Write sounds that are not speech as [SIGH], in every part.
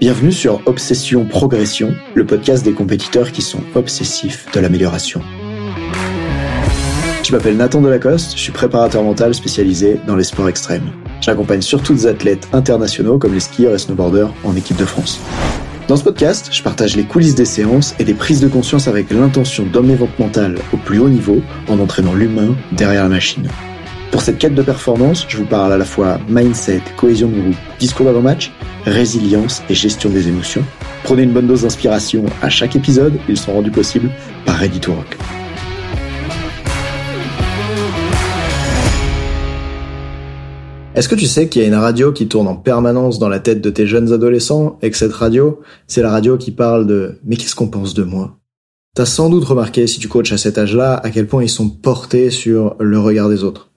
Bienvenue sur Obsession Progression, le podcast des compétiteurs qui sont obsessifs de l'amélioration. Je m'appelle Nathan Delacoste, je suis préparateur mental spécialisé dans les sports extrêmes. J'accompagne surtout des athlètes internationaux comme les skieurs et snowboarders en équipe de France. Dans ce podcast, je partage les coulisses des séances et des prises de conscience avec l'intention d'emmener votre mental au plus haut niveau en entraînant l'humain derrière la machine. Pour cette quête de performance, je vous parle à la fois mindset, cohésion de groupe, discours d'avant-match, résilience et gestion des émotions. Prenez une bonne dose d'inspiration à chaque épisode, ils sont rendus possibles par Ready Rock. Est-ce que tu sais qu'il y a une radio qui tourne en permanence dans la tête de tes jeunes adolescents et que cette radio, c'est la radio qui parle de mais qu'est-ce qu'on pense de moi? T'as sans doute remarqué, si tu coaches à cet âge-là, à quel point ils sont portés sur le regard des autres.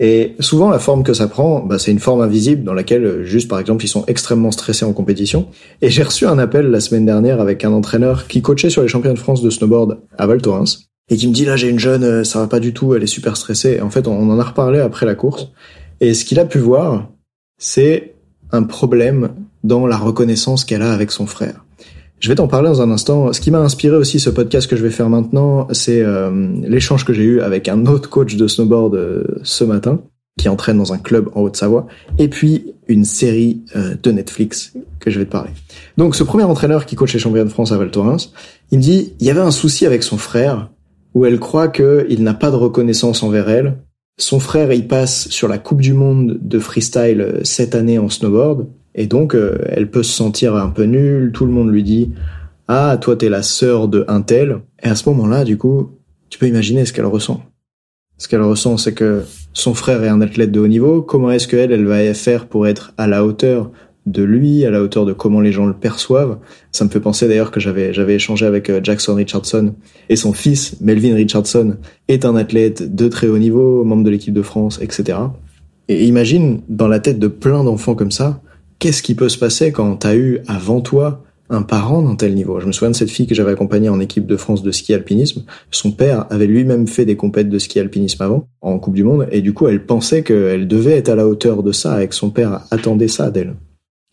Et souvent, la forme que ça prend, bah, c'est une forme invisible dans laquelle, juste par exemple, ils sont extrêmement stressés en compétition. Et j'ai reçu un appel la semaine dernière avec un entraîneur qui coachait sur les champions de France de snowboard à Val Thorens et qui me dit là j'ai une jeune, euh, ça va pas du tout, elle est super stressée. Et en fait, on en a reparlé après la course. Et ce qu'il a pu voir, c'est un problème dans la reconnaissance qu'elle a avec son frère. Je vais t'en parler dans un instant. Ce qui m'a inspiré aussi ce podcast que je vais faire maintenant, c'est euh, l'échange que j'ai eu avec un autre coach de snowboard euh, ce matin, qui entraîne dans un club en Haute-Savoie, et puis une série euh, de Netflix que je vais te parler. Donc ce premier entraîneur qui coach les champions de France à Val Thorens, il me dit, il y avait un souci avec son frère, où elle croit qu'il n'a pas de reconnaissance envers elle. Son frère, il passe sur la Coupe du Monde de freestyle cette année en snowboard, et donc, euh, elle peut se sentir un peu nulle. Tout le monde lui dit Ah, toi, t'es la sœur de un tel. Et à ce moment-là, du coup, tu peux imaginer ce qu'elle ressent. Ce qu'elle ressent, c'est que son frère est un athlète de haut niveau. Comment est-ce qu'elle, elle va faire pour être à la hauteur de lui, à la hauteur de comment les gens le perçoivent? Ça me fait penser d'ailleurs que j'avais j'avais échangé avec euh, Jackson Richardson et son fils Melvin Richardson est un athlète de très haut niveau, membre de l'équipe de France, etc. Et imagine dans la tête de plein d'enfants comme ça, qu'est-ce qui peut se passer quand t'as eu avant toi un parent d'un tel niveau? Je me souviens de cette fille que j'avais accompagnée en équipe de France de ski alpinisme. Son père avait lui-même fait des compètes de ski alpinisme avant, en Coupe du Monde, et du coup, elle pensait qu'elle devait être à la hauteur de ça et que son père attendait ça d'elle.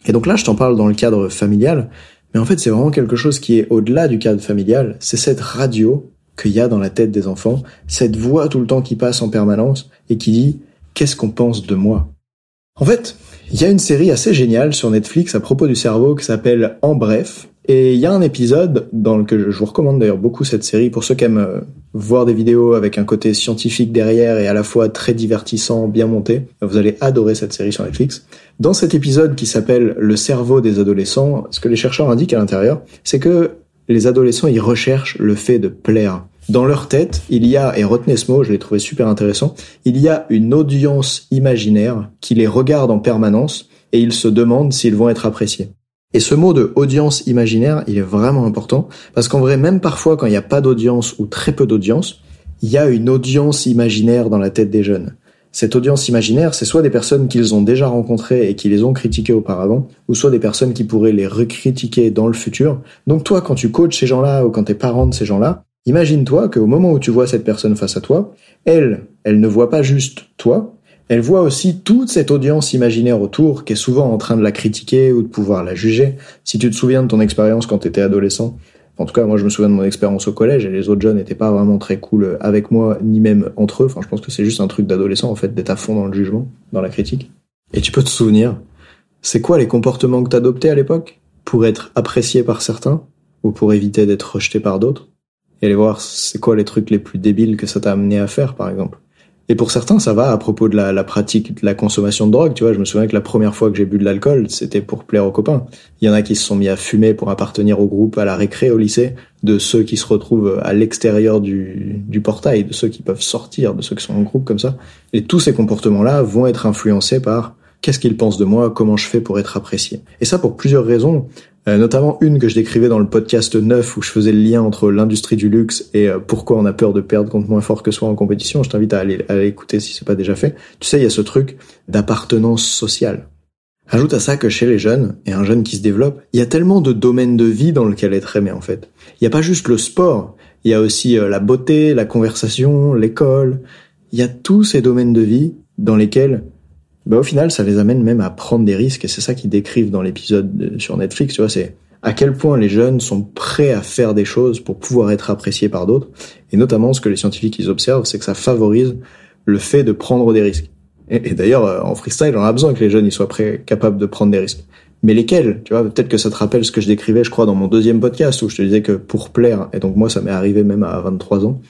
Et donc là, je t'en parle dans le cadre familial, mais en fait, c'est vraiment quelque chose qui est au-delà du cadre familial. C'est cette radio qu'il y a dans la tête des enfants, cette voix tout le temps qui passe en permanence et qui dit, qu'est-ce qu'on pense de moi? En fait, il y a une série assez géniale sur Netflix à propos du cerveau qui s'appelle En bref. Et il y a un épisode dans lequel je vous recommande d'ailleurs beaucoup cette série pour ceux qui aiment euh, voir des vidéos avec un côté scientifique derrière et à la fois très divertissant, bien monté. Vous allez adorer cette série sur Netflix. Dans cet épisode qui s'appelle Le cerveau des adolescents, ce que les chercheurs indiquent à l'intérieur, c'est que les adolescents, ils recherchent le fait de plaire. Dans leur tête, il y a, et retenez ce mot, je l'ai trouvé super intéressant, il y a une audience imaginaire qui les regarde en permanence et ils se demandent s'ils vont être appréciés. Et ce mot de audience imaginaire, il est vraiment important parce qu'en vrai, même parfois quand il n'y a pas d'audience ou très peu d'audience, il y a une audience imaginaire dans la tête des jeunes. Cette audience imaginaire, c'est soit des personnes qu'ils ont déjà rencontrées et qui les ont critiquées auparavant, ou soit des personnes qui pourraient les recritiquer dans le futur. Donc toi, quand tu coaches ces gens-là ou quand t'es parent de ces gens-là, imagine-toi qu'au moment où tu vois cette personne face à toi, elle, elle ne voit pas juste toi, elle voit aussi toute cette audience imaginaire autour qui est souvent en train de la critiquer ou de pouvoir la juger. Si tu te souviens de ton expérience quand tu étais adolescent, en tout cas, moi, je me souviens de mon expérience au collège et les autres jeunes n'étaient pas vraiment très cool avec moi, ni même entre eux. Enfin, je pense que c'est juste un truc d'adolescent, en fait, d'être à fond dans le jugement, dans la critique. Et tu peux te souvenir, c'est quoi les comportements que t'adoptais à l'époque? Pour être apprécié par certains ou pour éviter d'être rejeté par d'autres? Et aller voir c'est quoi les trucs les plus débiles que ça t'a amené à faire, par exemple. Et pour certains, ça va à propos de la, pratique de la consommation de drogue. Tu vois, je me souviens que la première fois que j'ai bu de l'alcool, c'était pour plaire aux copains. Il y en a qui se sont mis à fumer pour appartenir au groupe à la récré au lycée, de ceux qui se retrouvent à l'extérieur du, du portail, de ceux qui peuvent sortir, de ceux qui sont en groupe comme ça. Et tous ces comportements-là vont être influencés par qu'est-ce qu'ils pensent de moi, comment je fais pour être apprécié. Et ça pour plusieurs raisons. Euh, notamment une que je décrivais dans le podcast 9 où je faisais le lien entre l'industrie du luxe et euh, pourquoi on a peur de perdre contre moins fort que soi en compétition. Je t'invite à aller, à écouter si c'est pas déjà fait. Tu sais, il y a ce truc d'appartenance sociale. Ajoute à ça que chez les jeunes, et un jeune qui se développe, il y a tellement de domaines de vie dans lequel être aimé en fait. Il n'y a pas juste le sport, il y a aussi euh, la beauté, la conversation, l'école. Il y a tous ces domaines de vie dans lesquels bah, au final, ça les amène même à prendre des risques, et c'est ça qu'ils décrivent dans l'épisode sur Netflix, tu vois, c'est à quel point les jeunes sont prêts à faire des choses pour pouvoir être appréciés par d'autres, et notamment ce que les scientifiques ils observent, c'est que ça favorise le fait de prendre des risques. Et, d'ailleurs, euh, en freestyle, on a besoin que les jeunes ils soient prêts, capables de prendre des risques. Mais lesquels Tu vois, peut-être que ça te rappelle ce que je décrivais, je crois, dans mon deuxième podcast, où je te disais que pour plaire, et donc moi ça m'est arrivé même à 23 ans,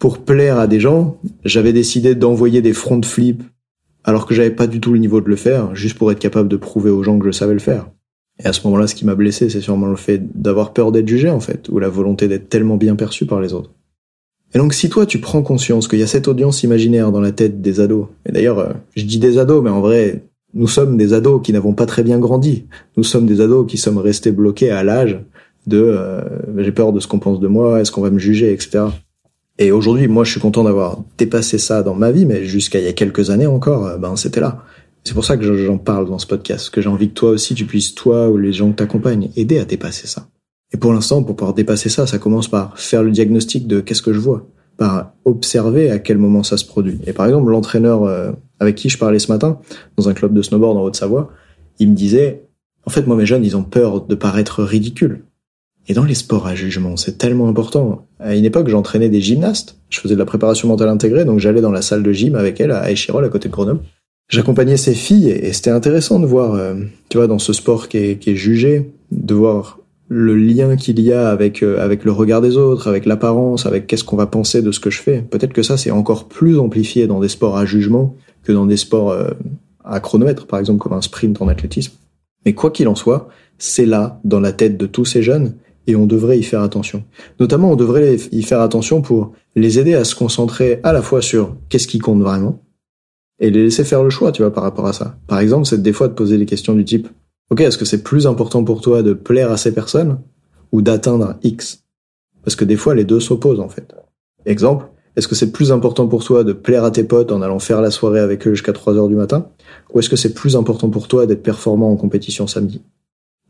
pour plaire à des gens, j'avais décidé d'envoyer des front flips alors que j'avais pas du tout le niveau de le faire, juste pour être capable de prouver aux gens que je savais le faire. Et à ce moment-là, ce qui m'a blessé, c'est sûrement le fait d'avoir peur d'être jugé, en fait, ou la volonté d'être tellement bien perçu par les autres. Et donc, si toi, tu prends conscience qu'il y a cette audience imaginaire dans la tête des ados, et d'ailleurs, euh, je dis des ados, mais en vrai, nous sommes des ados qui n'avons pas très bien grandi. Nous sommes des ados qui sommes restés bloqués à l'âge de euh, j'ai peur de ce qu'on pense de moi, est-ce qu'on va me juger, etc. Et aujourd'hui, moi, je suis content d'avoir dépassé ça dans ma vie, mais jusqu'à il y a quelques années encore, euh, ben c'était là. C'est pour ça que j'en parle dans ce podcast, que j'ai envie que toi aussi, tu puisses, toi ou les gens que t'accompagnent, aider à dépasser ça. Et pour l'instant, pour pouvoir dépasser ça, ça commence par faire le diagnostic de qu'est-ce que je vois, par observer à quel moment ça se produit. Et par exemple, l'entraîneur euh, avec qui je parlais ce matin, dans un club de snowboard en Haute-Savoie, il me disait, en fait, moi, mes jeunes, ils ont peur de paraître ridicules. Et dans les sports à jugement, c'est tellement important. À une époque, j'entraînais des gymnastes. Je faisais de la préparation mentale intégrée, donc j'allais dans la salle de gym avec elle à Échirol, à côté de Grenoble. J'accompagnais ces filles et c'était intéressant de voir, euh, tu vois, dans ce sport qui est, jugé, de voir le lien qu'il y a avec euh, avec le regard des autres, avec l'apparence, avec qu'est-ce qu'on va penser de ce que je fais. Peut-être que ça c'est encore plus amplifié dans des sports à jugement que dans des sports euh, à chronomètre, par exemple comme un sprint en athlétisme. Mais quoi qu'il en soit, c'est là dans la tête de tous ces jeunes et on devrait y faire attention. Notamment, on devrait y faire attention pour les aider à se concentrer à la fois sur qu'est-ce qui compte vraiment et les laisser faire le choix, tu vois, par rapport à ça. Par exemple, c'est des fois de poser des questions du type OK, est-ce que c'est plus important pour toi de plaire à ces personnes ou d'atteindre X? Parce que des fois, les deux s'opposent en fait. Exemple, est-ce que c'est plus important pour toi de plaire à tes potes en allant faire la soirée avec eux jusqu'à 3 heures du matin Ou est-ce que c'est plus important pour toi d'être performant en compétition samedi?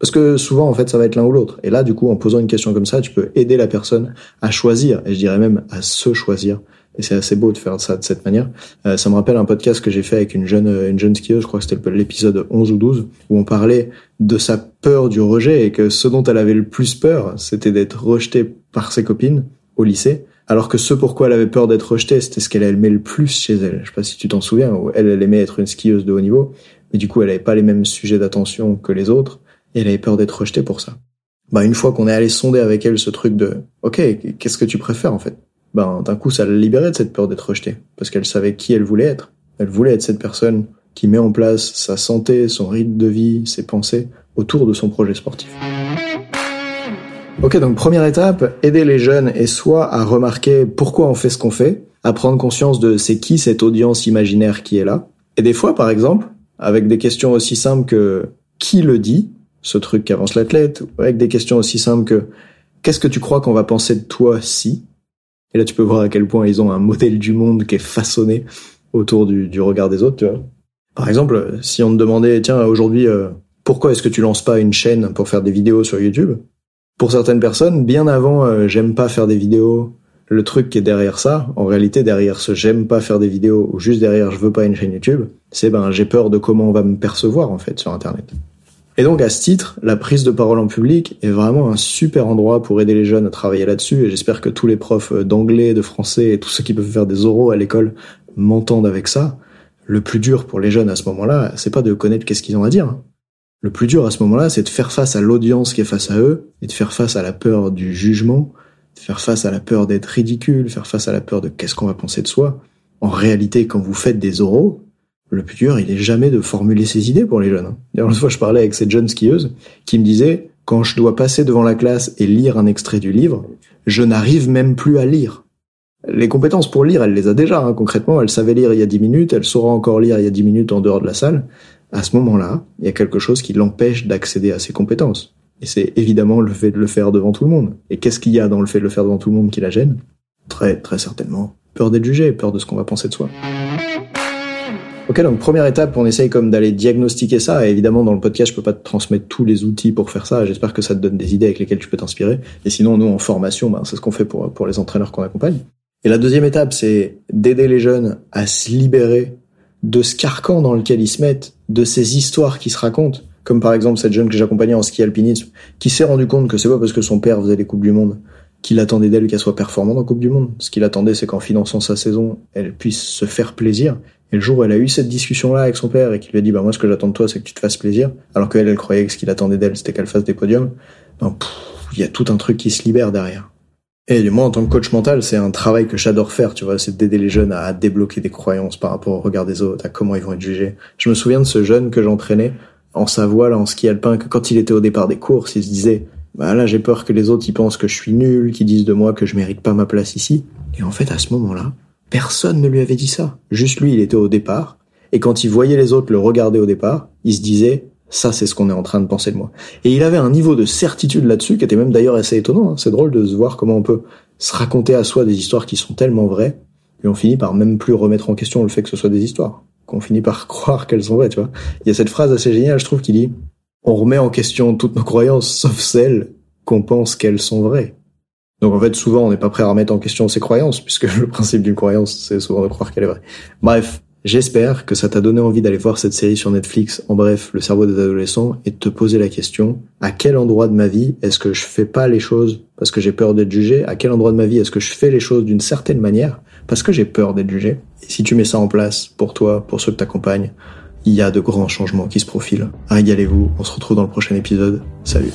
Parce que souvent, en fait, ça va être l'un ou l'autre. Et là, du coup, en posant une question comme ça, tu peux aider la personne à choisir, et je dirais même à se choisir. Et c'est assez beau de faire ça de cette manière. Euh, ça me rappelle un podcast que j'ai fait avec une jeune, une jeune skieuse, je crois que c'était l'épisode 11 ou 12, où on parlait de sa peur du rejet et que ce dont elle avait le plus peur, c'était d'être rejetée par ses copines au lycée. Alors que ce pourquoi elle avait peur d'être rejetée, c'était ce qu'elle aimait le plus chez elle. Je sais pas si tu t'en souviens, où elle, elle aimait être une skieuse de haut niveau, mais du coup, elle avait pas les mêmes sujets d'attention que les autres et elle avait peur d'être rejetée pour ça. Bah une fois qu'on est allé sonder avec elle ce truc de OK, qu'est-ce que tu préfères en fait? Ben d'un coup ça l'a libérée de cette peur d'être rejetée parce qu'elle savait qui elle voulait être. Elle voulait être cette personne qui met en place sa santé, son rythme de vie, ses pensées autour de son projet sportif. Ok, donc première étape, aider les jeunes et soit à remarquer pourquoi on fait ce qu'on fait, à prendre conscience de c'est qui cette audience imaginaire qui est là. Et des fois, par exemple, avec des questions aussi simples que qui le dit, ce truc qu'avance l'athlète, avec des questions aussi simples que qu'est-ce que tu crois qu'on va penser de toi si? Et là, tu peux voir à quel point ils ont un modèle du monde qui est façonné autour du, regard des autres, tu vois. Par exemple, si on te demandait, tiens, aujourd'hui, euh, pourquoi est-ce que tu lances pas une chaîne pour faire des vidéos sur YouTube? Pour certaines personnes, bien avant, euh, j'aime pas faire des vidéos, le truc qui est derrière ça, en réalité derrière ce j'aime pas faire des vidéos ou juste derrière je veux pas une chaîne YouTube, c'est ben j'ai peur de comment on va me percevoir en fait sur internet. Et donc à ce titre, la prise de parole en public est vraiment un super endroit pour aider les jeunes à travailler là-dessus et j'espère que tous les profs d'anglais, de français et tous ceux qui peuvent faire des oraux à l'école m'entendent avec ça. Le plus dur pour les jeunes à ce moment-là, c'est pas de connaître qu'est-ce qu'ils ont à dire. Le plus dur à ce moment-là, c'est de faire face à l'audience qui est face à eux et de faire face à la peur du jugement faire face à la peur d'être ridicule, faire face à la peur de qu'est-ce qu'on va penser de soi. En réalité, quand vous faites des oraux, le plus dur, il est jamais de formuler ses idées pour les jeunes. Hein. D'ailleurs, une fois, je parlais avec cette jeune skieuse qui me disait, quand je dois passer devant la classe et lire un extrait du livre, je n'arrive même plus à lire. Les compétences pour lire, elle les a déjà, hein. concrètement. Elle savait lire il y a dix minutes, elle saura encore lire il y a dix minutes en dehors de la salle. À ce moment-là, il y a quelque chose qui l'empêche d'accéder à ses compétences. Et c'est évidemment le fait de le faire devant tout le monde. Et qu'est-ce qu'il y a dans le fait de le faire devant tout le monde qui la gêne? Très, très certainement. Peur d'être jugé, peur de ce qu'on va penser de soi. Ok, donc première étape, on essaye comme d'aller diagnostiquer ça. Et évidemment, dans le podcast, je peux pas te transmettre tous les outils pour faire ça. J'espère que ça te donne des idées avec lesquelles tu peux t'inspirer. Et sinon, nous, en formation, ben, c'est ce qu'on fait pour, pour les entraîneurs qu'on accompagne. Et la deuxième étape, c'est d'aider les jeunes à se libérer de ce carcan dans lequel ils se mettent, de ces histoires qui se racontent comme par exemple cette jeune que j'accompagnais en ski alpinisme, qui s'est rendu compte que c'est pas parce que son père faisait les coupes du monde qu'il attendait d'elle qu'elle soit performante en coupe du monde. Ce qu'il attendait, c'est qu'en finançant sa saison, elle puisse se faire plaisir. Et le jour où elle a eu cette discussion-là avec son père et qu'il lui a dit, bah moi ce que j'attends de toi, c'est que tu te fasses plaisir, alors qu'elle, elle croyait que ce qu'il attendait d'elle, c'était qu'elle fasse des podiums, ben, il y a tout un truc qui se libère derrière. Et moi, en tant que coach mental, c'est un travail que j'adore faire, tu vois, c'est d'aider les jeunes à débloquer des croyances par rapport au regard des autres, à comment ils vont être jugés. Je me souviens de ce jeune que j'entraînais, en Savoie, là, en ski alpin, que quand il était au départ des courses, il se disait, bah là, j'ai peur que les autres, ils pensent que je suis nul, qu'ils disent de moi que je mérite pas ma place ici. Et en fait, à ce moment-là, personne ne lui avait dit ça. Juste lui, il était au départ. Et quand il voyait les autres le regarder au départ, il se disait, ça, c'est ce qu'on est en train de penser de moi. Et il avait un niveau de certitude là-dessus qui était même d'ailleurs assez étonnant. Hein. C'est drôle de se voir comment on peut se raconter à soi des histoires qui sont tellement vraies, et on finit par même plus remettre en question le fait que ce soit des histoires qu'on finit par [LAUGHS] croire qu'elles sont vraies, tu vois. Il y a cette phrase assez géniale, je trouve, qui dit on remet en question toutes nos croyances, sauf celles qu'on pense qu'elles sont vraies. Donc en fait, souvent, on n'est pas prêt à remettre en question ses croyances, puisque [LAUGHS] le principe d'une croyance, c'est souvent de croire qu'elle est vraie. Bref, j'espère que ça t'a donné envie d'aller voir cette série sur Netflix, en bref, le cerveau des adolescents, et de te poser la question, à quel endroit de ma vie est-ce que je fais pas les choses parce que j'ai peur d'être jugé? À quel endroit de ma vie est-ce que je fais les choses d'une certaine manière parce que j'ai peur d'être jugé? Et si tu mets ça en place pour toi, pour ceux que t'accompagnent, il y a de grands changements qui se profilent. Régalez-vous, on se retrouve dans le prochain épisode. Salut.